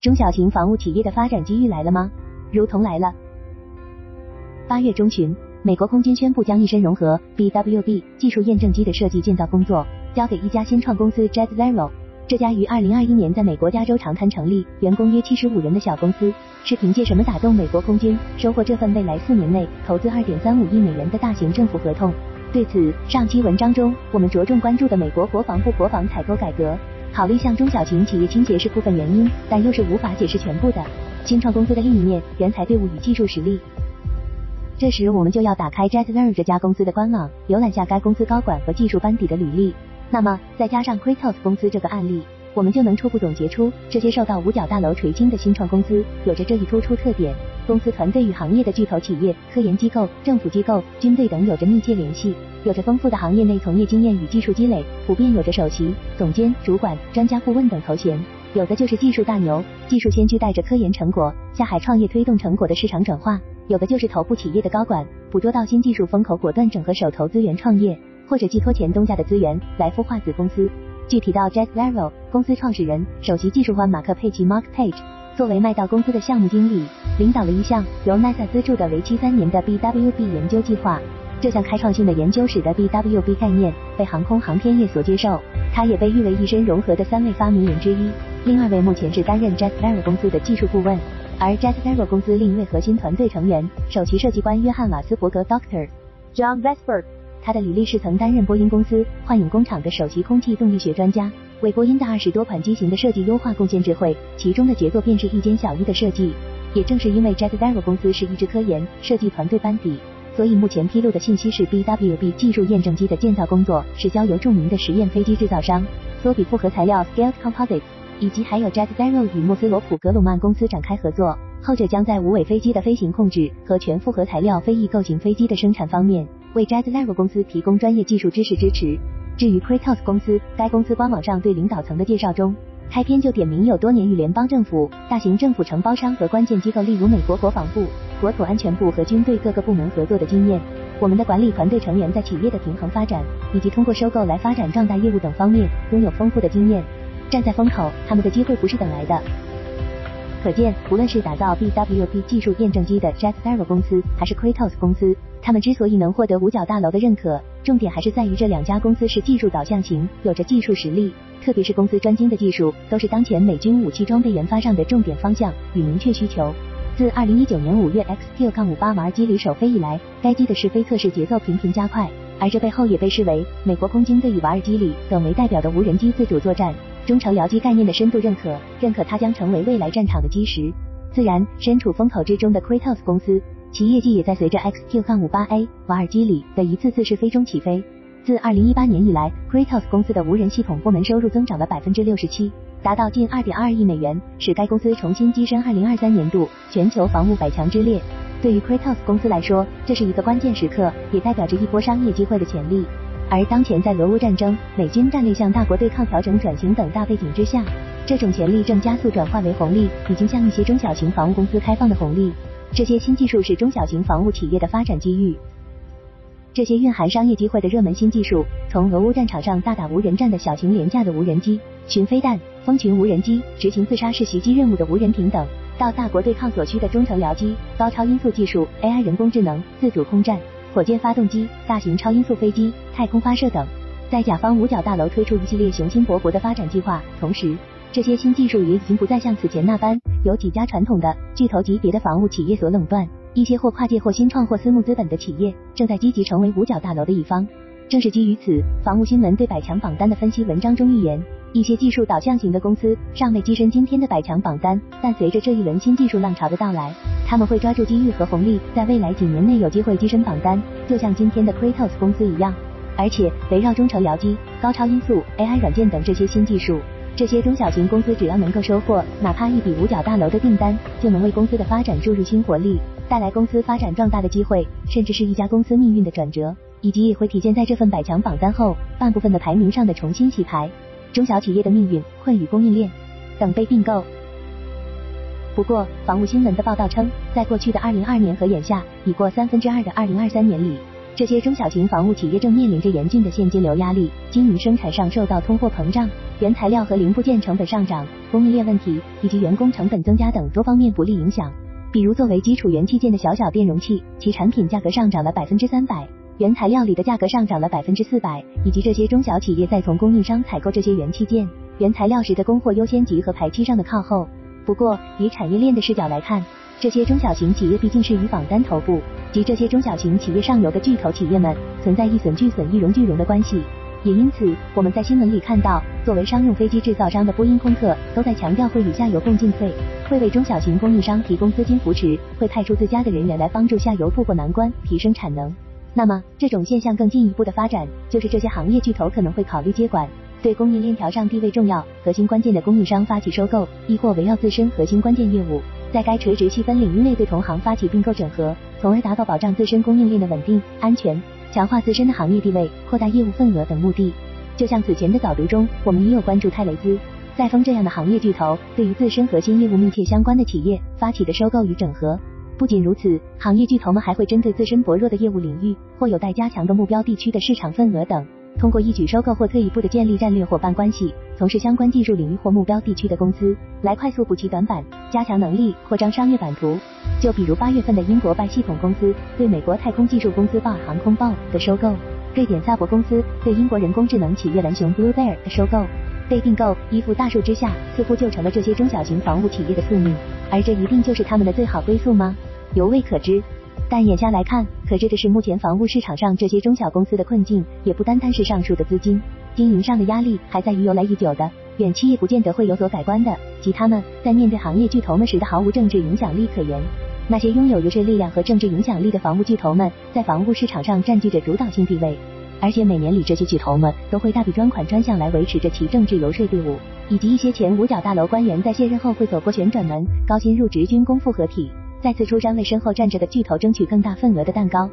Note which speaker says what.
Speaker 1: 中小型房屋企业的发展机遇来了吗？如同来了。八月中旬，美国空军宣布将一身融合 BWB 技术验证机的设计建造工作交给一家新创公司 Jet Zero。这家于二零二一年在美国加州长滩成立、员工约七十五人的小公司，是凭借什么打动美国空军，收获这份未来四年内投资二点三五亿美元的大型政府合同？对此，上期文章中我们着重关注的美国国防部国防采购改革。考虑向中小型企业倾斜是部分原因，但又是无法解释全部的。新创公司的另一面，人才队伍与技术实力。这时，我们就要打开 Jetlearn 这家公司的官网，浏览下该公司高管和技术班底的履历。那么，再加上 Cratos 公司这个案例，我们就能初步总结出，这些受到五角大楼垂青的新创公司，有着这一突出特点。公司团队与行业的巨头企业、科研机构、政府机构、军队等有着密切联系，有着丰富的行业内从业经验与技术积累，普遍有着首席、总监、主管、专家顾问等头衔。有的就是技术大牛、技术先驱，带着科研成果下海创业，推动成果的市场转化；有的就是头部企业的高管，捕捉到新技术风口，果断整合手头资源创业，或者寄托前东家的资源来孵化子公司。具体到 Jet Vero 公司创始人、首席技术官马克佩奇 Mark Page。作为麦道公司的项目经理，领导了一项由 NASA 资助的为期三年的 BWB 研究计划。这项开创性的研究使得 BWB 概念被航空航天业所接受。他也被誉为一身融合的三位发明人之一。另二位目前是担任 Jet Vero 公司的技术顾问，而 Jet Vero 公司另一位核心团队成员，首席设计官约翰瓦斯伯格 Doctor John Vesper。他的履历是曾担任波音公司幻影工厂的首席空气动力学专家。为波音的二十多款机型的设计优化贡献智慧，其中的杰作便是一间小一的设计。也正是因为 Jet Zero 公司是一支科研设计团队班底，所以目前披露的信息是 BWB 技术验证机的建造工作是交由著名的实验飞机制造商索比复合材料 Scaled Composites 以及还有 Jet Zero 与莫斯罗普格鲁曼公司展开合作，后者将在无尾飞机的飞行控制和全复合材料飞翼构型飞机的生产方面为 Jet Zero 公司提供专业技术知识支持。至于 Kratos 公司，该公司官网上对领导层的介绍中，开篇就点名有多年与联邦政府、大型政府承包商和关键机构，例如美国国防部、国土安全部和军队各个部门合作的经验。我们的管理团队成员在企业的平衡发展以及通过收购来发展壮大业务等方面拥有丰富的经验。站在风口，他们的机会不是等来的。可见，无论是打造 BWP 技术验证机的 Jet Zero 公司，还是 Kratos 公司，他们之所以能获得五角大楼的认可。重点还是在于这两家公司是技术导向型，有着技术实力，特别是公司专精的技术，都是当前美军武器装备研发上的重点方向与明确需求。自二零一九年五月 XQ-58 玩机旅首飞以来，该机的试飞测试节奏频频加快，而这背后也被视为美国空军对以瓦尔基里等为代表的无人机自主作战、中程僚机概念的深度认可，认可它将成为未来战场的基石。自然，身处风口之中的 Kratos 公司。其业绩也在随着 XQ-58A 瓦尔基里的一次次试飞中起飞。自2018年以来，Kratos 公司的无人系统部门收入增长了百分之六十七，达到近2.22亿美元，使该公司重新跻身2023年度全球防务百强之列。对于 Kratos 公司来说，这是一个关键时刻，也代表着一波商业机会的潜力。而当前在俄乌战争、美军战略向大国对抗调整转型等大背景之下，这种潜力正加速转化为红利，已经向一些中小型房屋公司开放的红利。这些新技术是中小型防务企业的发展机遇。这些蕴含商业机会的热门新技术，从俄乌战场上大打无人战的小型廉价的无人机、巡飞弹、蜂群无人机、执行自杀式袭击任务的无人艇等，到大国对抗所需的中程僚机、高超音速技术、AI 人工智能、自主空战、火箭发动机、大型超音速飞机、太空发射等，在甲方五角大楼推出一系列雄心勃勃的发展计划，同时。这些新技术也已经不再像此前那般由几家传统的巨头级别的房屋企业所垄断，一些或跨界或新创或私募资本的企业正在积极成为五角大楼的一方。正是基于此，房屋新闻对百强榜单的分析文章中预言，一些技术导向型的公司尚未跻身今天的百强榜单，但随着这一轮新技术浪潮的到来，他们会抓住机遇和红利，在未来几年内有机会跻身榜单，就像今天的 Kratos 公司一样。而且围绕中程僚机、高超音速、AI 软件等这些新技术。这些中小型公司只要能够收获哪怕一笔五角大楼的订单，就能为公司的发展注入新活力，带来公司发展壮大的机会，甚至是一家公司命运的转折，以及也会体现在这份百强榜单后半部分的排名上的重新洗牌。中小企业的命运困于供应链，等被并购。不过，房屋新闻的报道称，在过去的二零二年和眼下已过三分之二的二零二三年里，这些中小型房屋企业正面临着严峻的现金流压力，经营生产上受到通货膨胀、原材料和零部件成本上涨、供应链问题以及员工成本增加等多方面不利影响。比如，作为基础元器件的小小电容器，其产品价格上涨了百分之三百，原材料里的价格上涨了百分之四百，以及这些中小企业在从供应商采购这些元器件、原材料时的供货优先级和排期上的靠后。不过，以产业链的视角来看，这些中小型企业毕竟是以榜单头部及这些中小型企业上游的巨头企业们存在一损俱损、一荣俱荣的关系，也因此我们在新闻里看到，作为商用飞机制造商的波音、空客都在强调会与下游共进退，会为中小型供应商提供资金扶持，会派出自家的人员来帮助下游渡过难关，提升产能。那么，这种现象更进一步的发展，就是这些行业巨头可能会考虑接管对供应链条上地位重要、核心关键的供应商发起收购，亦或围绕自身核心关键业务。在该垂直细分领域内对同行发起并购整合，从而达到保障自身供应链的稳定、安全，强化自身的行业地位，扩大业务份额等目的。就像此前的早读中，我们也有关注泰雷兹、赛峰这样的行业巨头对于自身核心业务密切相关的企业发起的收购与整合。不仅如此，行业巨头们还会针对自身薄弱的业务领域或有待加强的目标地区的市场份额等。通过一举收购或退一步的建立战略伙伴关系，从事相关技术领域或目标地区的公司，来快速补齐短板，加强能力，扩张商业版图。就比如八月份的英国拜系统公司对美国太空技术公司巴尔航空报的收购，瑞典萨博公司对英国人工智能企业蓝熊 Blue Bear 的收购，被并购依附大树之下，似乎就成了这些中小型房屋企业的宿命。而这一定就是他们的最好归宿吗？犹未可知。但眼下来看，可这的是，目前房屋市场上这些中小公司的困境，也不单单是上述的资金经营上的压力，还在于由来已久的远期也不见得会有所改观的，即他们在面对行业巨头们时的毫无政治影响力可言。那些拥有优势力量和政治影响力的房屋巨头们，在房屋市场上占据着主导性地位，而且每年里这些巨头们都会大笔专款专项来维持着其政治游说队伍，以及一些前五角大楼官员在卸任后会走过旋转门，高薪入职军工复合体。再次出山为身后站着的巨头争取更大份额的蛋糕。